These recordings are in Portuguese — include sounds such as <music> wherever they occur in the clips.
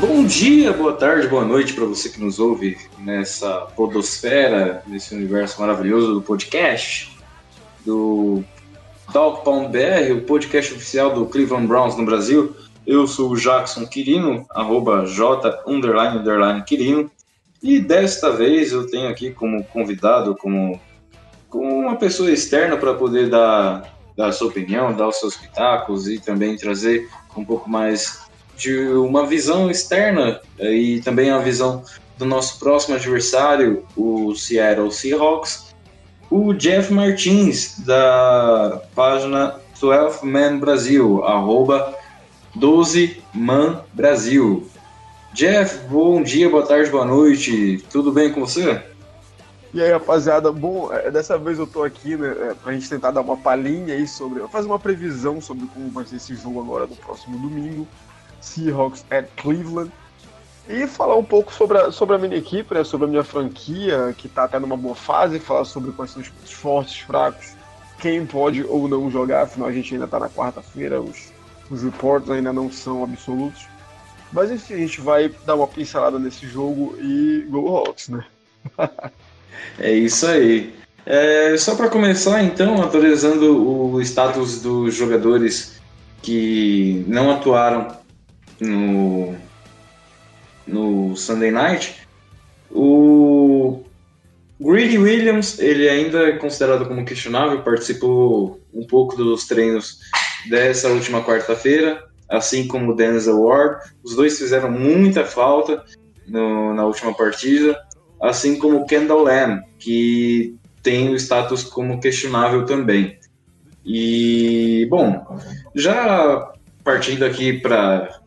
Bom dia, boa tarde, boa noite para você que nos ouve nessa podosfera, nesse universo maravilhoso do podcast, do Talk BR, o podcast oficial do Cleveland Browns no Brasil. Eu sou o Jackson Quirino, arroba J underline underline Quirino, e desta vez eu tenho aqui como convidado, como, como uma pessoa externa para poder dar, dar a sua opinião, dar os seus pitacos e também trazer um pouco mais de uma visão externa eh, e também a visão do nosso próximo adversário, o Seattle Seahawks, o Jeff Martins, da página 12 Man Brasil, arroba 12 Man Brasil. Jeff, bom dia, boa tarde, boa noite, tudo bem com você? E aí, rapaziada, bom, é, dessa vez eu tô aqui, né, é, pra gente tentar dar uma palhinha aí sobre, fazer uma previsão sobre como vai ser esse jogo agora no próximo domingo, Seahawks at Cleveland, e falar um pouco sobre a, sobre a minha equipe, né, sobre a minha franquia, que tá até numa boa fase, falar sobre quais são os pontos fortes, fracos, quem pode ou não jogar, afinal a gente ainda tá na quarta-feira, os, os reports ainda não são absolutos. Mas enfim, a gente vai dar uma pincelada nesse jogo e Go Hawks, né? <laughs> É isso aí. É, só para começar, então, atualizando o status dos jogadores que não atuaram no, no Sunday Night, o Greedy Williams, ele ainda é considerado como questionável, participou um pouco dos treinos dessa última quarta-feira, assim como o Denzel Ward. Os dois fizeram muita falta no- na última partida assim como Kendall Lamb, que tem o status como questionável também. E, bom, já partindo aqui para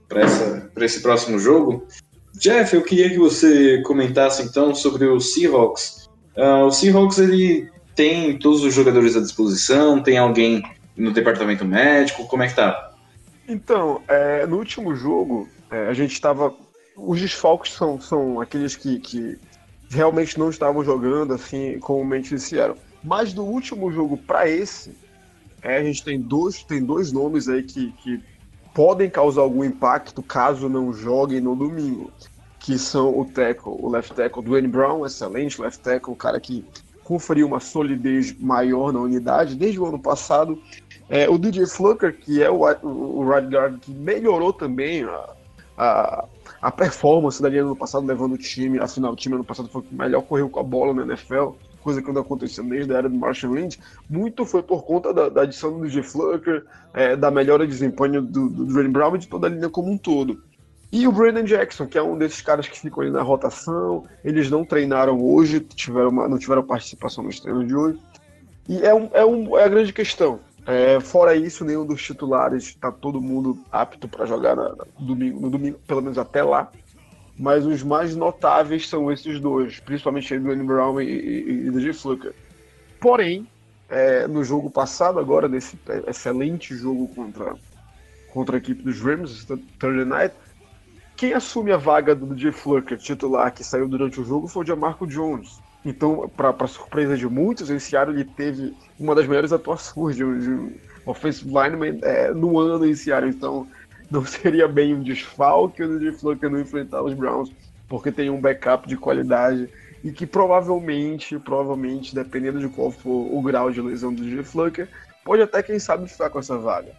esse próximo jogo, Jeff, eu queria que você comentasse então sobre o Seahawks. Ah, o Seahawks ele tem todos os jogadores à disposição, tem alguém no departamento médico, como é que tá? Então, é, no último jogo, é, a gente estava. Os desfalques são, são aqueles que, que realmente não estavam jogando assim comumente eles eram. Mas do último jogo para esse, é, a gente tem dois, tem dois nomes aí que, que podem causar algum impacto caso não joguem no domingo. Que são o tackle, o left tackle Dwayne Brown, excelente left tackle, um cara que conferiu uma solidez maior na unidade desde o ano passado. É, o DJ Flucker, que é o, o, o right guard que melhorou também a, a, a performance da linha no passado, levando o time, afinal, o time ano passado foi o que melhor correu com a bola na NFL, coisa que não aconteceu desde a era do Marshall Lynch. Muito foi por conta da, da adição do DJ Flucker, é, da melhora de desempenho do, do Dwayne Brown e de toda a linha como um todo. E o Brandon Jackson, que é um desses caras que ficam ali na rotação, eles não treinaram hoje, tiveram uma- não tiveram participação nos treinos de hoje. E é, um, é, um, é a grande questão. É, fora isso, nenhum dos titulares está todo mundo apto para jogar na- na- domingo, no domingo, pelo menos até lá. Mas os mais notáveis são esses dois, principalmente o Dwayne Brown e, e, e DJ Fluker. Porém, é, no jogo passado, agora, nesse excelente jogo contra, contra a equipe dos Rams, Thursday Night, quem assume a vaga do DJ Fluker, titular, que saiu durante o jogo, foi o Jamarco Jones. Então, para surpresa de muitos, esse ano ele teve uma das melhores atuações de um, de offensive lineman é, no ano em Seattle. Então, não <laughs> seria bem um desfalque o DJ Fluker não enfrentar os Browns, porque tem um backup de qualidade e que provavelmente, provavelmente, dependendo de qual for o grau de lesão do DJ Fluker, pode até, quem sabe, ficar com essa vaga.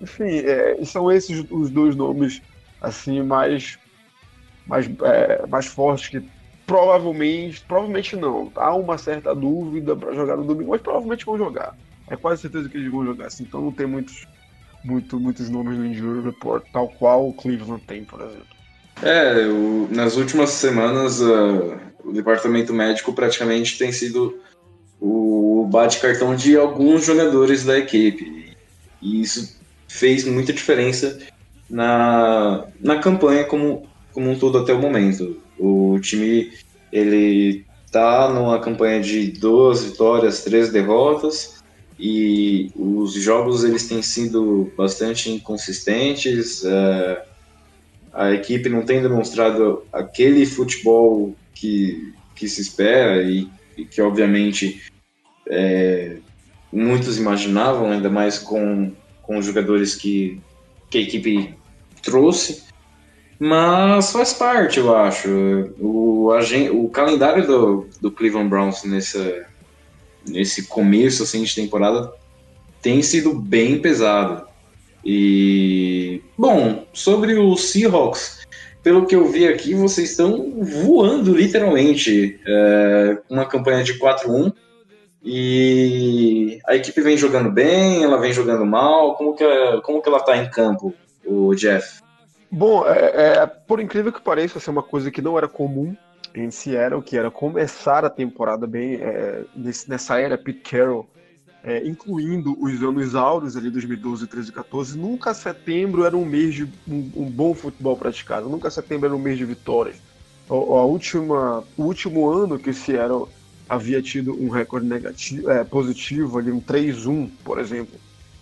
Enfim, é, são esses os dois nomes assim mais mais, é, mais fortes que provavelmente, provavelmente não. Há uma certa dúvida para jogar no domingo, mas provavelmente vão jogar. É quase certeza que eles vão jogar, assim, então não tem muitos, muito, muitos nomes no Injury Report, tal qual o Cleveland tem, por exemplo. É, nas últimas semanas uh, o departamento médico praticamente tem sido o bate-cartão de alguns jogadores da equipe. E isso fez muita diferença na, na campanha como, como um todo até o momento. O time ele tá numa campanha de duas vitórias, três derrotas e os jogos eles têm sido bastante inconsistentes. É, a equipe não tem demonstrado aquele futebol que, que se espera e, e que obviamente é, muitos imaginavam, ainda mais com, com os jogadores que, que a equipe trouxe. Mas faz parte, eu acho. O, o calendário do, do Cleveland Browns nessa, nesse começo assim, de temporada tem sido bem pesado. E, bom, sobre o Seahawks, pelo que eu vi aqui, vocês estão voando literalmente. É, uma campanha de 4-1 e a equipe vem jogando bem, ela vem jogando mal. Como que, como que ela está em campo, o Jeff? Bom, é, é, por incrível que pareça, essa é uma coisa que não era comum em Seattle, que era começar a temporada bem é, nesse, nessa era Pete Carroll, é, incluindo os anos áureos ali 2012, 13 e 14. Nunca setembro era um mês de um, um, bom futebol praticado, nunca setembro era um mês de vitórias. A última, o último ano que Seattle havia tido um recorde negativo, é, positivo, ali um 3-1, por exemplo,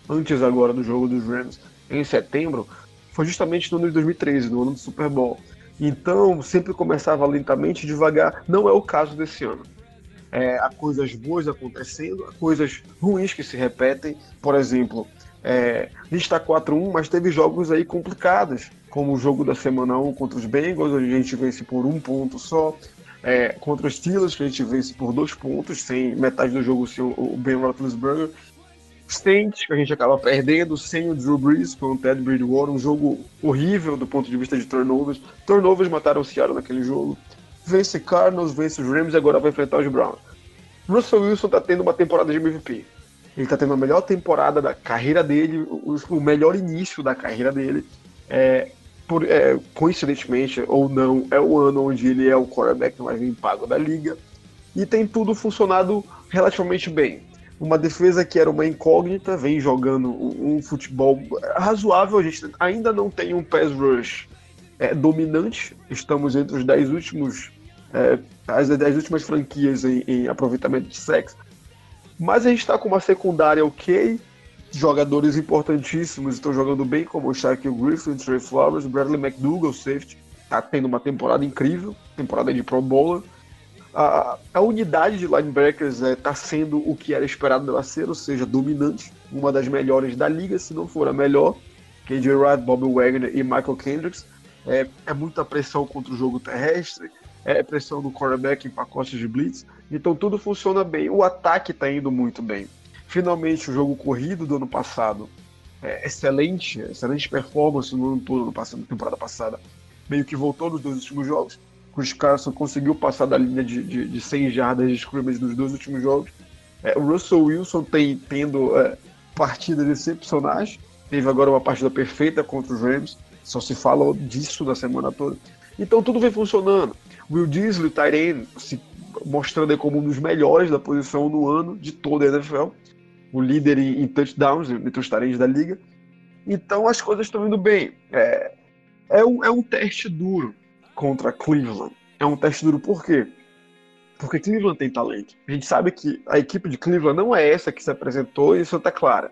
antes agora do jogo dos Rams, em setembro, foi justamente no ano de 2013, no ano do Super Bowl. Então, sempre começava lentamente, devagar. Não é o caso desse ano. É, há coisas boas acontecendo, há coisas ruins que se repetem. Por exemplo, é, a gente está 4-1, mas teve jogos aí complicados, como o jogo da semana 1 contra os Bengals, onde a gente vence por um ponto só. É, contra os Steelers, que a gente vence por dois pontos, sem metade do jogo sem o Ben Roethlisberger. Saints, que a gente acaba perdendo, sem o Drew Brees com o Ted Bridgewater, um jogo horrível do ponto de vista de turnovers. Turnovers mataram o Seattle naquele jogo. Vence Cardinals, vence os Rams e agora vai enfrentar os Browns. Russell Wilson tá tendo uma temporada de MVP. Ele tá tendo a melhor temporada da carreira dele, o melhor início da carreira dele. É, por, é, coincidentemente ou não, é o ano onde ele é o quarterback mais bem pago da liga. E tem tudo funcionado relativamente bem uma defesa que era uma incógnita, vem jogando um, um futebol razoável. A gente ainda não tem um pass rush é, dominante. Estamos entre os 10 últimos, é, as 10 últimas franquias em, em aproveitamento de sexo. Mas a gente está com uma secundária ok, jogadores importantíssimos estão jogando bem, como o Shaquille Griffin, Trey Flowers, Bradley McDougall, safety, está tendo uma temporada incrível, temporada de Pro Bowler a, a unidade de linebackers está é, tá sendo o que era esperado dela ser, ou seja, dominante, uma das melhores da liga, se não for a melhor. KJ Wright, Bob Wagner e Michael Kendricks. É, é muita pressão contra o jogo terrestre, é pressão no quarterback em pacotes de blitz, então tudo funciona bem. O ataque está indo muito bem. Finalmente, o jogo corrido do ano passado, é, excelente, excelente performance no ano todo, na temporada passada, meio que voltou nos dois últimos jogos. Chris Carson conseguiu passar da linha de, de, de 100 jardas de scrimmage nos dois últimos jogos. É, o Russell Wilson tem tendo é, partidas excepcionais. Teve agora uma partida perfeita contra os Rams. Só se fala disso na semana toda. Então tudo vem funcionando. Will Disley, Tyrene, se mostrando como um dos melhores da posição no ano de toda a NFL. O líder em, em touchdowns entre os Tyrens da liga. Então as coisas estão indo bem. É, é, um, é um teste duro contra Cleveland. É um teste duro por quê? Porque Cleveland tem talento. A gente sabe que a equipe de Cleveland não é essa que se apresentou em Santa Clara.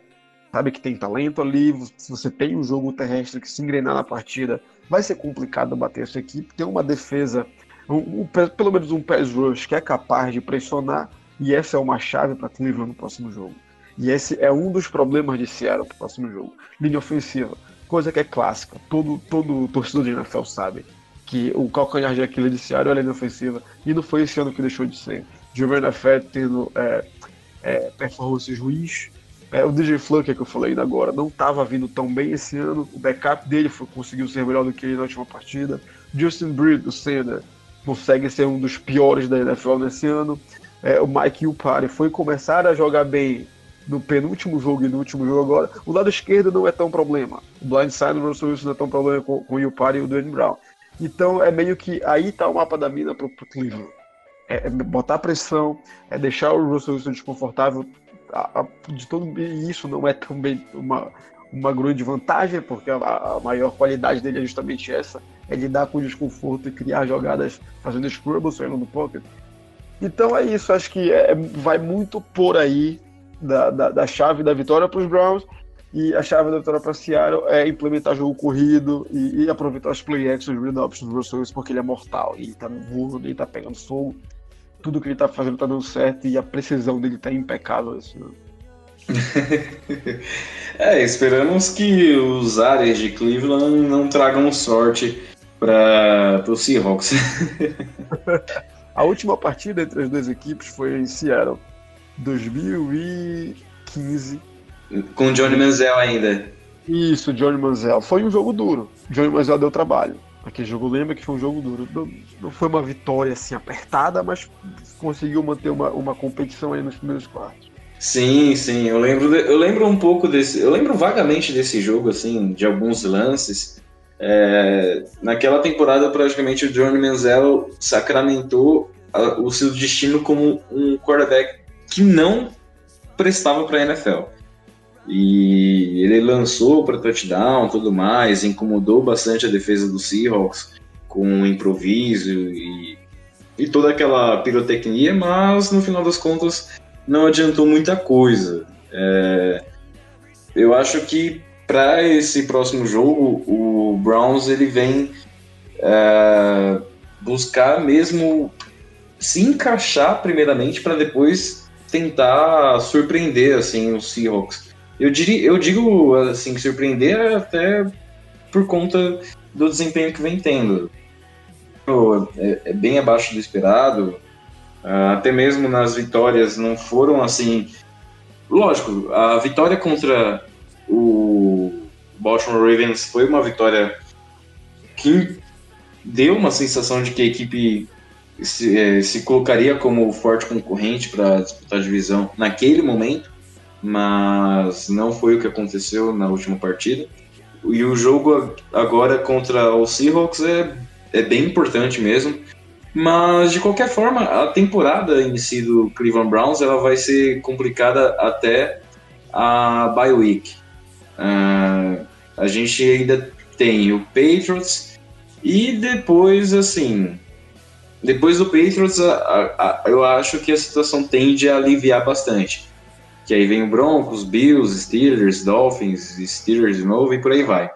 Sabe que tem talento ali, se você tem um jogo terrestre que se engrenar na partida, vai ser complicado bater essa equipe. Tem uma defesa, um, um, pelo menos um pass rush que é capaz de pressionar, e essa é uma chave para Cleveland no próximo jogo. E esse é um dos problemas de Seattle para o próximo jogo. Linha ofensiva, coisa que é clássica, todo, todo torcedor de NFL sabe que o calcanhar de Aquiles Seattle é a ofensiva, e não foi esse ano que deixou de ser. Giovanna Fett tendo é, é, performances ruins, É, o DJ Flucker que eu falei ainda agora não estava vindo tão bem esse ano. O backup dele foi, conseguiu ser melhor do que ele na última partida. Justin Breed, do center, consegue ser um dos piores da NFL nesse ano. É, o Mike Upari foi começar a jogar bem no penúltimo jogo e no último jogo agora. O lado esquerdo não é tão problema. O blindside do Russell Wilson não é tão problema com, com o Upari e o Dwayne Brown. Então é meio que aí tá o mapa da mina pro, pro Cleveland. É, é botar pressão, é deixar o Russell Wilson desconfortável. A, a, de todo e isso não é também uma, uma grande vantagem, porque a, a, maior qualidade dele é justamente essa, é lidar com o desconforto e criar jogadas fazendo scrubble, saindo no pocket. Então é isso, acho que é, vai muito por aí da, da, da chave da vitória para os Browns e a chave da vitória para Seattle é implementar jogo corrido e, e aproveitar os play actions, read options do Russell Wilson, porque ele é mortal. E ele tá voando, ele tá pegando fogo. Tudo que ele tá fazendo tá dando certo e a precisão dele tá impecável esse ano. <laughs> é, esperamos que os áreas de Cleveland não tragam sorte para o Seahawks. <laughs> a última partida entre as duas equipes foi em Seattle, 2015 com o Johnny Manziel ainda. Isso, Johnny Manziel. Foi um jogo duro. Johnny Manziel deu trabalho. Aquele jogo lembra que foi um jogo duro. Não, não foi uma vitória assim apertada, mas conseguiu manter uma, uma competição aí nos primeiros quartos. Sim, sim. Eu lembro, eu lembro um pouco desse. Eu lembro vagamente desse jogo, assim, de alguns lances. É, naquela temporada, praticamente, o Johnny Manziel sacramentou a, o seu destino como um quarterback que não prestava para a NFL. E ele lançou para touchdown tudo mais, incomodou bastante a defesa do Seahawks com o improviso e, e toda aquela pirotecnia, mas no final das contas não adiantou muita coisa. É, eu acho que para esse próximo jogo o Browns ele vem é, buscar mesmo se encaixar primeiramente para depois tentar surpreender assim os Seahawks eu, diria, eu digo, assim, surpreender até por conta do desempenho que vem tendo. É, é bem abaixo do esperado, ah, até mesmo nas vitórias não foram assim. Lógico, a vitória contra o Baltimore Ravens foi uma vitória que deu uma sensação de que a equipe se, é, se colocaria como forte concorrente para disputar a divisão naquele momento mas não foi o que aconteceu na última partida. E o jogo agora contra o Seahawks é, é bem importante mesmo. Mas de qualquer forma, a temporada em si do Cleveland Browns ela vai ser complicada até a bye week. Uh, a gente ainda tem o Patriots e depois assim, depois do Patriots, a, a, a, eu acho que a situação tende a aliviar bastante que aí vem o Broncos, Bills, Steelers, Dolphins, Steelers de novo e por aí vai.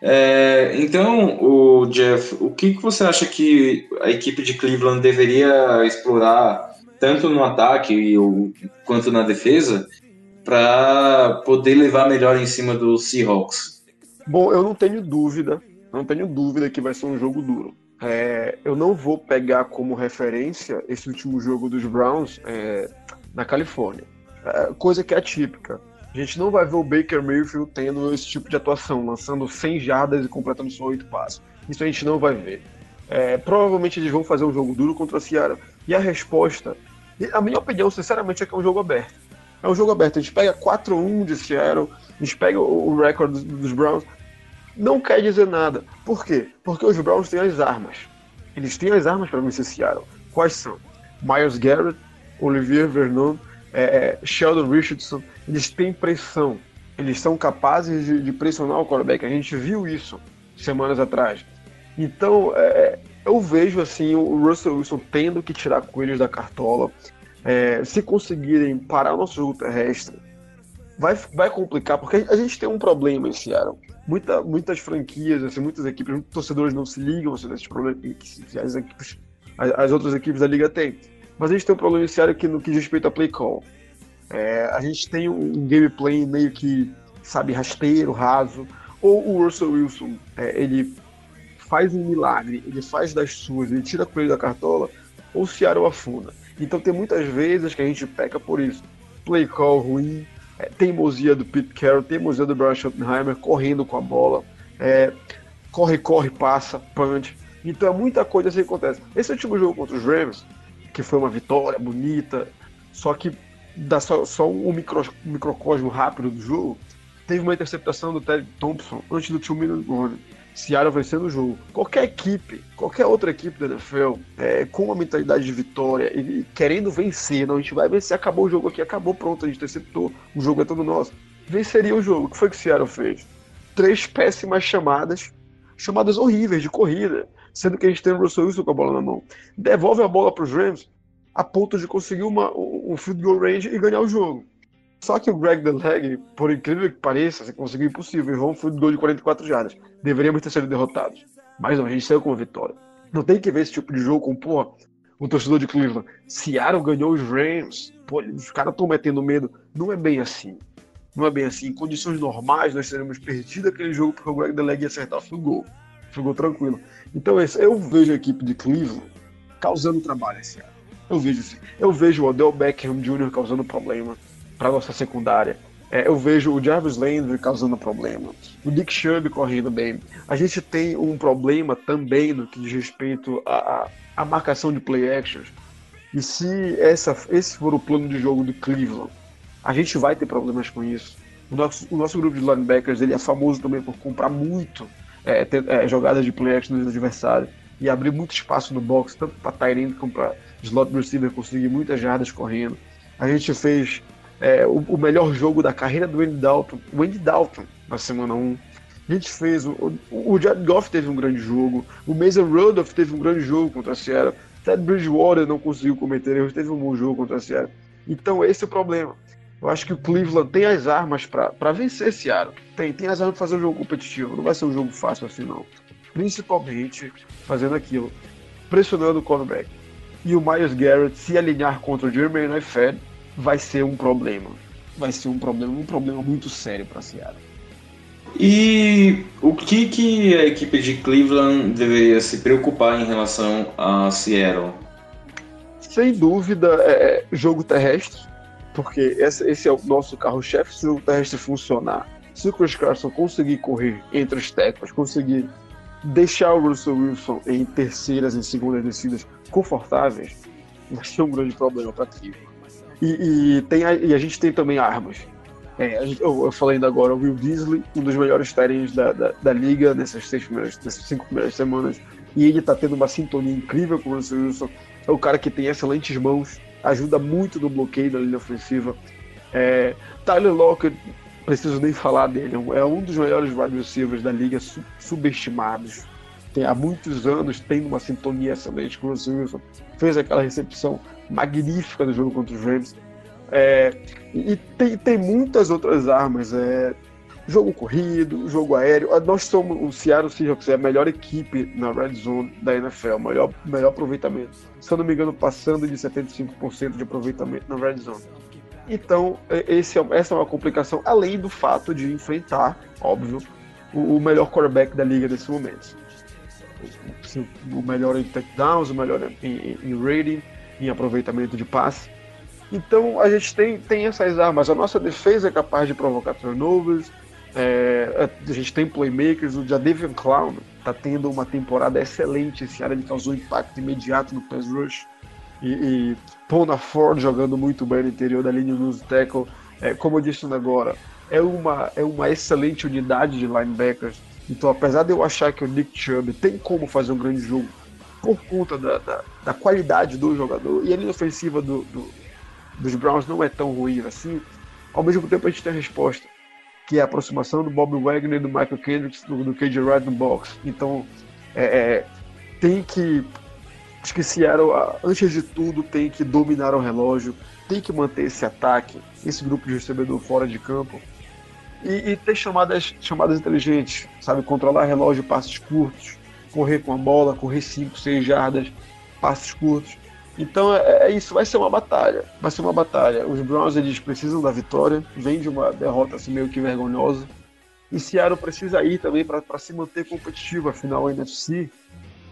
É, então, o Jeff, o que, que você acha que a equipe de Cleveland deveria explorar tanto no ataque quanto na defesa para poder levar melhor em cima do Seahawks? Bom, eu não tenho dúvida, não tenho dúvida que vai ser um jogo duro. É, eu não vou pegar como referência esse último jogo dos Browns é, na Califórnia. É, coisa que é típica. A gente não vai ver o Baker Mayfield tendo esse tipo de atuação, lançando 100 jardas e completando só 8 passos. Isso a gente não vai ver. É, provavelmente eles vão fazer um jogo duro contra a Seattle. E a resposta, a minha opinião, sinceramente, é que é um jogo aberto. É um jogo aberto. A gente pega 4-1 de Seattle, a gente pega o recorde dos Browns. Não quer dizer nada. Por quê? Porque os Browns têm as armas. Eles têm as armas para vencer Seattle. Quais são? Miles Garrett, Olivier Vernon, é, é, Sheldon Richardson, eles têm pressão. Eles são capazes de, de, pressionar o quarterback. A gente viu isso semanas atrás. Então, é, eu vejo assim o Russell Wilson tendo que tirar coelhos da cartola. É, se conseguirem parar o nosso jogo terrestre, vai, vai complicar, porque a gente tem um problema em Seattle. Muita, muitas franquias, assim, muitas equipes, muitos torcedores não se ligam assim, nesses problemas que as, equipes, as, as outras equipes da liga têm. Mas a gente tem um problema sério que no que diz respeito a play call. É, a gente tem um gameplay meio que, sabe, rasteiro, raso. Ou o Russell Wilson, é, ele faz um milagre, ele faz das suas, ele tira a coelho da cartola, ou o Seattle afunda. Então tem muitas vezes que a gente peca por isso. Play call ruim, é, teimosia do Pete Carroll, teimosia do Brian Schottenheimer, correndo com a bola. É, corre, corre, passa, punch. Então é muita coisa assim que acontece. Esse último jogo contra os Rams, que foi uma vitória bonita, só que dá só, só um micro, microcosmo rápido do jogo, teve uma interceptação do Ted Thompson antes do two minute warning. Seattle vencendo o jogo. Qualquer equipe, qualquer outra equipe da NFL, é, com uma mentalidade de vitória e querendo vencer, não, a gente vai vencer, acabou o jogo aqui, acabou, pronto, a gente interceptou, o jogo é todo nosso. Venceria o jogo. O que foi que o Seattle fez? Três péssimas chamadas, chamadas horríveis de corrida, sendo que a gente tem o Russell Wilson com a bola na mão. Devolve a bola para os Rams a ponto de conseguir uma, um field goal range e ganhar o jogo. Só que o Greg DeLeg, por incrível que pareça, conseguiu impossível. Errou um field goal de 44 jardas. Deveríamos ter sido derrotados. Mas não, a gente saiu com uma vitória. Não tem que ver esse tipo de jogo com, pô, um torcedor de Cleveland. Seattle ganhou os Rams. Pô, os caras estão metendo medo. Não é bem assim. Não é bem assim. Em condições normais, nós teríamos perdido aquele jogo porque o Greg DeLeg ia acertar o field goal. Goal tranquilo. Então, eu vejo a equipe de Cleveland causando trabalho esse ano. Eu vejo assim. Eu vejo o Odell Beckham Jr. causando problema para nossa secundária. É, eu vejo o Jarvis Landry causando problema, o Dick Chubb correndo bem. A gente tem um problema também no que diz respeito à, à marcação de play actions. E se essa, esse for o plano de jogo do Cleveland, a gente vai ter problemas com isso. O nosso, o nosso grupo de linebackers ele é famoso também por comprar muito é, ter, é, jogadas de play action dos adversários e abrir muito espaço no box, tanto para Tyrant como para slot receiver conseguir muitas jardas correndo. A gente fez é, o, o, melhor jogo da carreira do Andy Dalton, o Andy Dalton, na semana 1. A gente fez, o, o, Jared Goff teve um grande jogo, o Mason Rudolph teve um grande jogo contra a Sierra, Ted Bridgewater não conseguiu cometer erros, teve um bom jogo contra a Sierra. Então esse é o problema. Eu acho que o Cleveland tem as armas para vencer esse Seattle. Tem, tem as armas para fazer um jogo competitivo. Não vai ser um jogo fácil assim, não. Principalmente fazendo aquilo, pressionando o cornerback. E o Myers Garrett se alinhar contra o Jermaine Fed vai ser um problema. Vai ser um problema, um problema muito sério para Seattle. E o que, que a equipe de Cleveland deveria se preocupar em relação a Seattle? Sem dúvida, é, é jogo terrestre, porque esse, é o nosso carro-chefe. Se o terrestre funcionar, se o Chris Carson conseguir correr entre os teclas, conseguir deixar o Russell Wilson em terceiras e segundas descidas confortáveis, vai ser um grande problema para Cleveland. E, e, tem a, e a gente tem também armas. É, gente, eu, eu, falei ainda agora, o Will Disley, um dos melhores tarins da, da, da, liga nessas, seis primeiras, nessas cinco primeiras semanas. E ele está tendo uma sintonia incrível com o Russell Wilson. É o cara que tem excelentes mãos, ajuda muito no bloqueio da linha ofensiva. É, Tyler Lockett, preciso nem falar dele, é um dos melhores wide receivers da liga, subestimados. Tem, há muitos anos tem uma sintonia excelente com o Russell Wilson. Fez aquela recepção magnífica do jogo contra os Rams. É, e tem, tem muitas outras armas. É, jogo corrido, jogo aéreo. Ah, nós somos o Seattle Seahawks é a melhor equipe na red zone da NFL, melhor melhor aproveitamento. Se eu não me engano, passando de 75% de aproveitamento na red zone. Então, é, esse é, essa é uma complicação, além do fato de enfrentar, óbvio, o, o melhor quarterback da liga nesse momento. O melhor em touchdowns, o melhor em, em, rating em aproveitamento de passe. Então a gente tem, tem essas armas. A nossa defesa é capaz de provocar turnovers. É, a gente tem playmakers. O Jadavian Clown está tendo uma temporada excelente esse ano. Ele causou impacto imediato no pass rush. E, e Ford jogando muito bem no interior da linha do tackle. É, como eu disse agora, é uma, é uma excelente unidade de linebackers. Então, apesar de eu achar que o Nick Chubb tem como fazer um grande jogo por conta da, da, da qualidade do jogador. E a linha ofensiva do, do, dos Browns não é tão ruim assim. Ao mesmo tempo, a gente tem a resposta, que é a aproximação do Bob Wagner do Michael Kendricks do, do KJ Wright no box. Então, é, é, tem que. Acho que Seattle, antes de tudo, tem que dominar o relógio, tem que manter esse ataque, esse grupo de recebedor fora de campo. E, e ter chamadas, chamadas inteligentes, sabe? Controlar relógio, passos curtos, correr com a bola, correr 5, 6 jardas, passos curtos. Então é, é, isso, vai ser uma batalha. Vai ser uma batalha. Os Browns eles precisam da vitória, vem de uma derrota assim, meio que vergonhosa. E Seattle precisa ir também para se manter competitivo. Afinal, a NFC,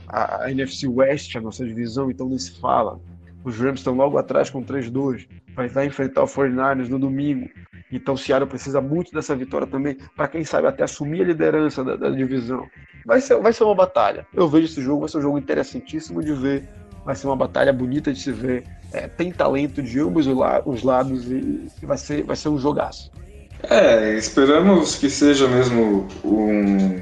a, a, NFC West, a nossa divisão, então nem se fala. Os Rams estão logo atrás com 3-2. Vai, vai enfrentar o 49ers no domingo. Então Seattle precisa muito dessa vitória também, para quem sabe até assumir a liderança da, da, divisão. Vai ser, vai ser uma batalha. Eu vejo esse jogo, vai ser um jogo interessantíssimo de ver. Vai ser uma batalha bonita de se ver. É, tem talento de ambos os lados e, vai, ser, vai ser um jogaço. É, esperamos que seja mesmo um,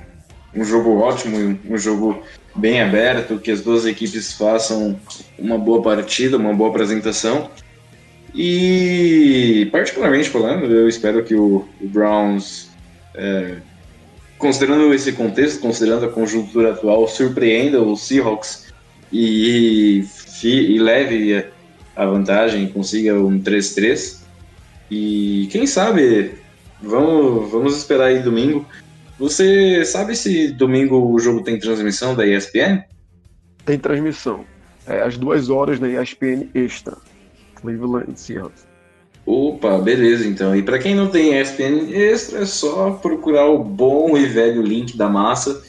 um jogo ótimo, um jogo bem aberto, que as duas equipes façam uma boa partida, uma boa apresentação. E, particularmente falando, eu espero que o, o Browns, é, considerando esse contexto, considerando a conjuntura atual, surpreenda os Seahawks e, e, e leve a vantagem, consiga um 3-3. E quem sabe, vamos, vamos esperar aí domingo. Você sabe se domingo o jogo tem transmissão da ESPN? Tem transmissão. É às duas horas na ESPN Extra. Cleveland Seahawks. Opa, beleza então. E para quem não tem ESPN Extra, é só procurar o bom e velho link da massa,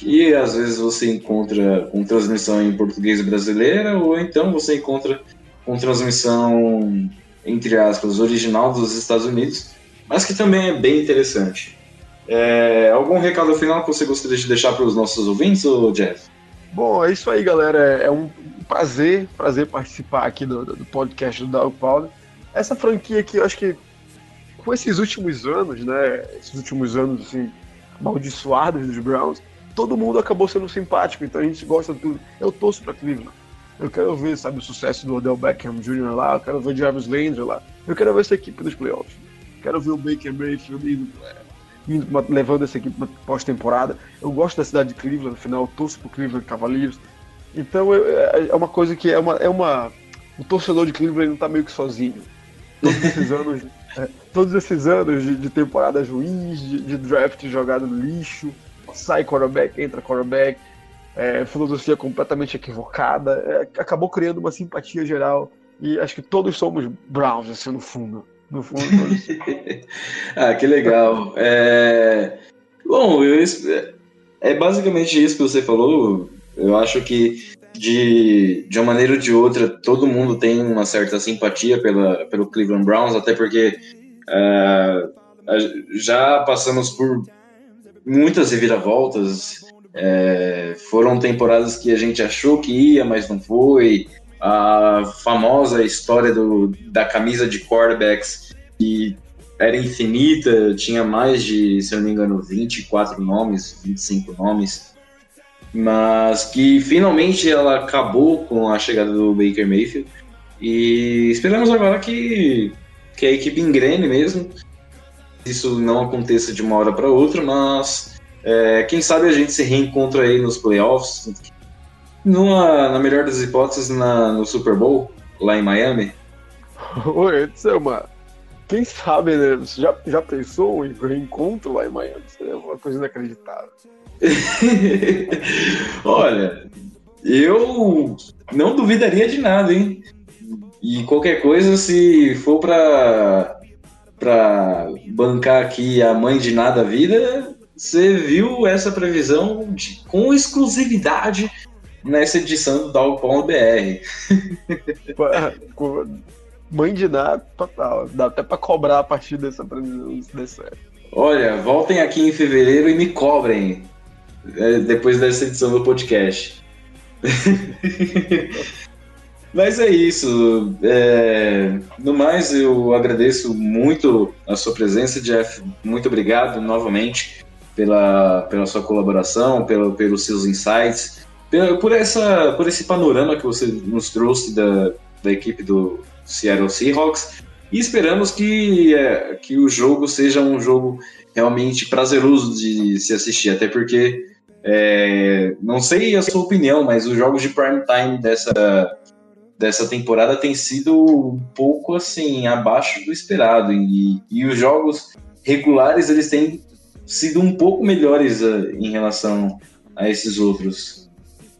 que às vezes você encontra com transmissão em português brasileira, ou então você encontra com transmissão, entre aspas, original dos Estados Unidos, mas que também é bem interessante. É, algum recado final que você gostaria de deixar para os nossos ouvintes, ou Jeff? Bom, é isso aí, galera. É um prazer, prazer participar aqui do, do podcast do Doug Paulo. Essa franquia aqui, eu acho que com esses últimos anos, né, esses últimos anos assim, amaldiçoados dos Browns, todo mundo acabou sendo simpático, então a gente gosta de tudo. Eu torço para Cleveland. Eu quero ver, sabe, o sucesso do Odell Beckham Jr. lá, eu quero ver o Jarvis Landry lá. Eu quero ver essa equipe dos playoffs. Quero ver o Baker Mayfield indo, indo, levando essa equipe pós-temporada. Eu gosto da cidade de Cleveland, afinal, eu torço pro Cleveland Cavaliers. Então é, é uma coisa que é uma, é uma. O torcedor de Cleveland não está meio que sozinho. Todos esses <laughs> anos, é, todos esses anos de, de temporadas ruins, de, de, draft jogado no lixo, sai quarterback, entra quarterback, é, filosofia completamente equivocada, é, acabou criando uma simpatia geral. E acho que todos somos Browns, assim, no fundo. No fundo, todos. <laughs> ah, que legal. É... Bom, eu, é basicamente isso que você falou. Eu acho que de, de uma maneira ou de outra, todo mundo tem uma certa simpatia pela, pelo Cleveland Browns, até porque uh, já passamos por muitas reviravoltas. É, foram temporadas que a gente achou que ia, mas não foi. A famosa história do, da camisa de quarterbacks que era infinita, tinha mais de, se eu não me engano, 24 nomes, 25 nomes mas que finalmente ela acabou com a chegada do Baker Mayfield. E esperamos agora que, que a equipe engrene mesmo. Isso não aconteça de uma hora para outra, mas é, quem sabe a gente se reencontra aí nos playoffs. Numa, na melhor das hipóteses, na, no Super Bowl, lá em Miami. Oi, Selma. Quem sabe, né? Você já, já pensou em reencontro lá em Miami? Seria uma coisa inacreditável. <laughs> Olha, eu não duvidaria de nada, hein? E qualquer coisa, se for pra, pra bancar aqui a mãe de nada vida, você viu essa previsão de, com exclusividade nessa edição do Dog BR. <laughs> mãe de nada, total. Dá até pra cobrar a partir dessa previsão, se der certo. Olha, voltem aqui em fevereiro e me cobrem é, depois dessa edição do podcast. <laughs> Mas é isso. É... No mais, eu agradeço muito a sua presença, Jeff. Muito obrigado novamente pela, pela sua colaboração, pelo, pelos seus insights, pela, por, essa, por esse panorama que você nos trouxe da, da equipe do Seattle Seahawks. E esperamos que, é, que o jogo seja um jogo realmente prazeroso de se assistir, até porque é, não sei a sua opinião, mas os jogos de prime time dessa, dessa temporada têm sido um pouco assim abaixo do esperado e, e os jogos regulares eles têm sido um pouco melhores uh, em relação a esses outros.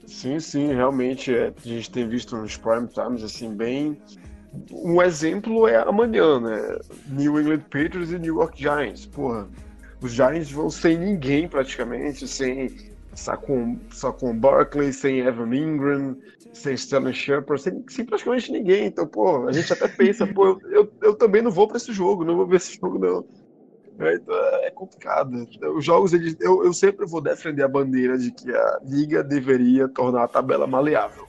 Sim, sim, realmente é, a gente tem visto nos prime times assim bem um exemplo é amanhã, né? New England Patriots e New York Giants. Porra, os Giants vão sem ninguém praticamente, sem só com, só com Barkley, sem Evan Ingram, sem Sterling Shepard, sem, sem, praticamente ninguém. Então, pô, a gente até pensa, pô, eu, eu, eu também não vou para esse jogo, não vou ver esse jogo, não. É, então, é complicado. Os jogos, eles, eu, eu sempre vou defender a bandeira de que a liga deveria tornar a tabela maleável.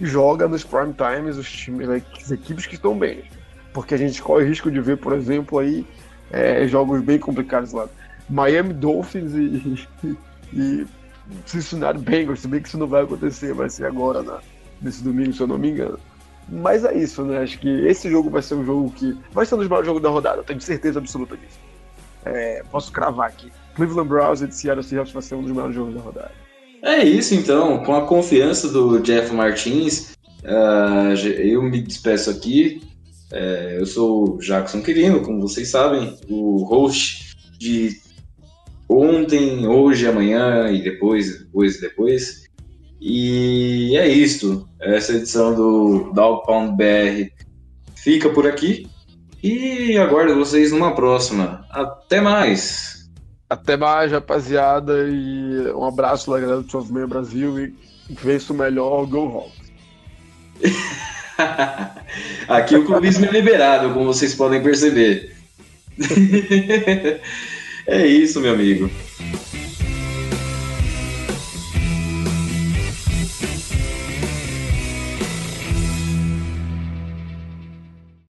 Joga nos prime times os times, as equipes que estão bem. Porque a gente corre risco de ver, por exemplo, aí é, jogos bem complicados lá. Miami Dolphins e, <laughs> e, e Cincinnati Bengals, se bem que isso não vai acontecer, vai ser agora, na, nesse domingo, se eu não me engano. Mas é isso, né? Acho que esse jogo vai ser um jogo que vai ser um dos maiores jogos da rodada, eu tenho certeza absoluta disso. É, posso cravar aqui. Cleveland Browns e Seattle Seahawks vai ser um dos maiores jogos da rodada. É isso então, com a confiança do Jeff Martins, uh, eu me despeço aqui. É, eu sou o Jackson Quirino, como vocês sabem, o host de ontem, hoje, amanhã e depois, depois e depois. E é isto. Essa edição do Pound BR fica por aqui. E aguardo vocês numa próxima. Até mais! Até mais, rapaziada. E um abraço da galera do 12 Meia Brasil. E vença o melhor, Go Hawks! <laughs> Aqui o clubismo é liberado, como vocês podem perceber. <laughs> é isso, meu amigo.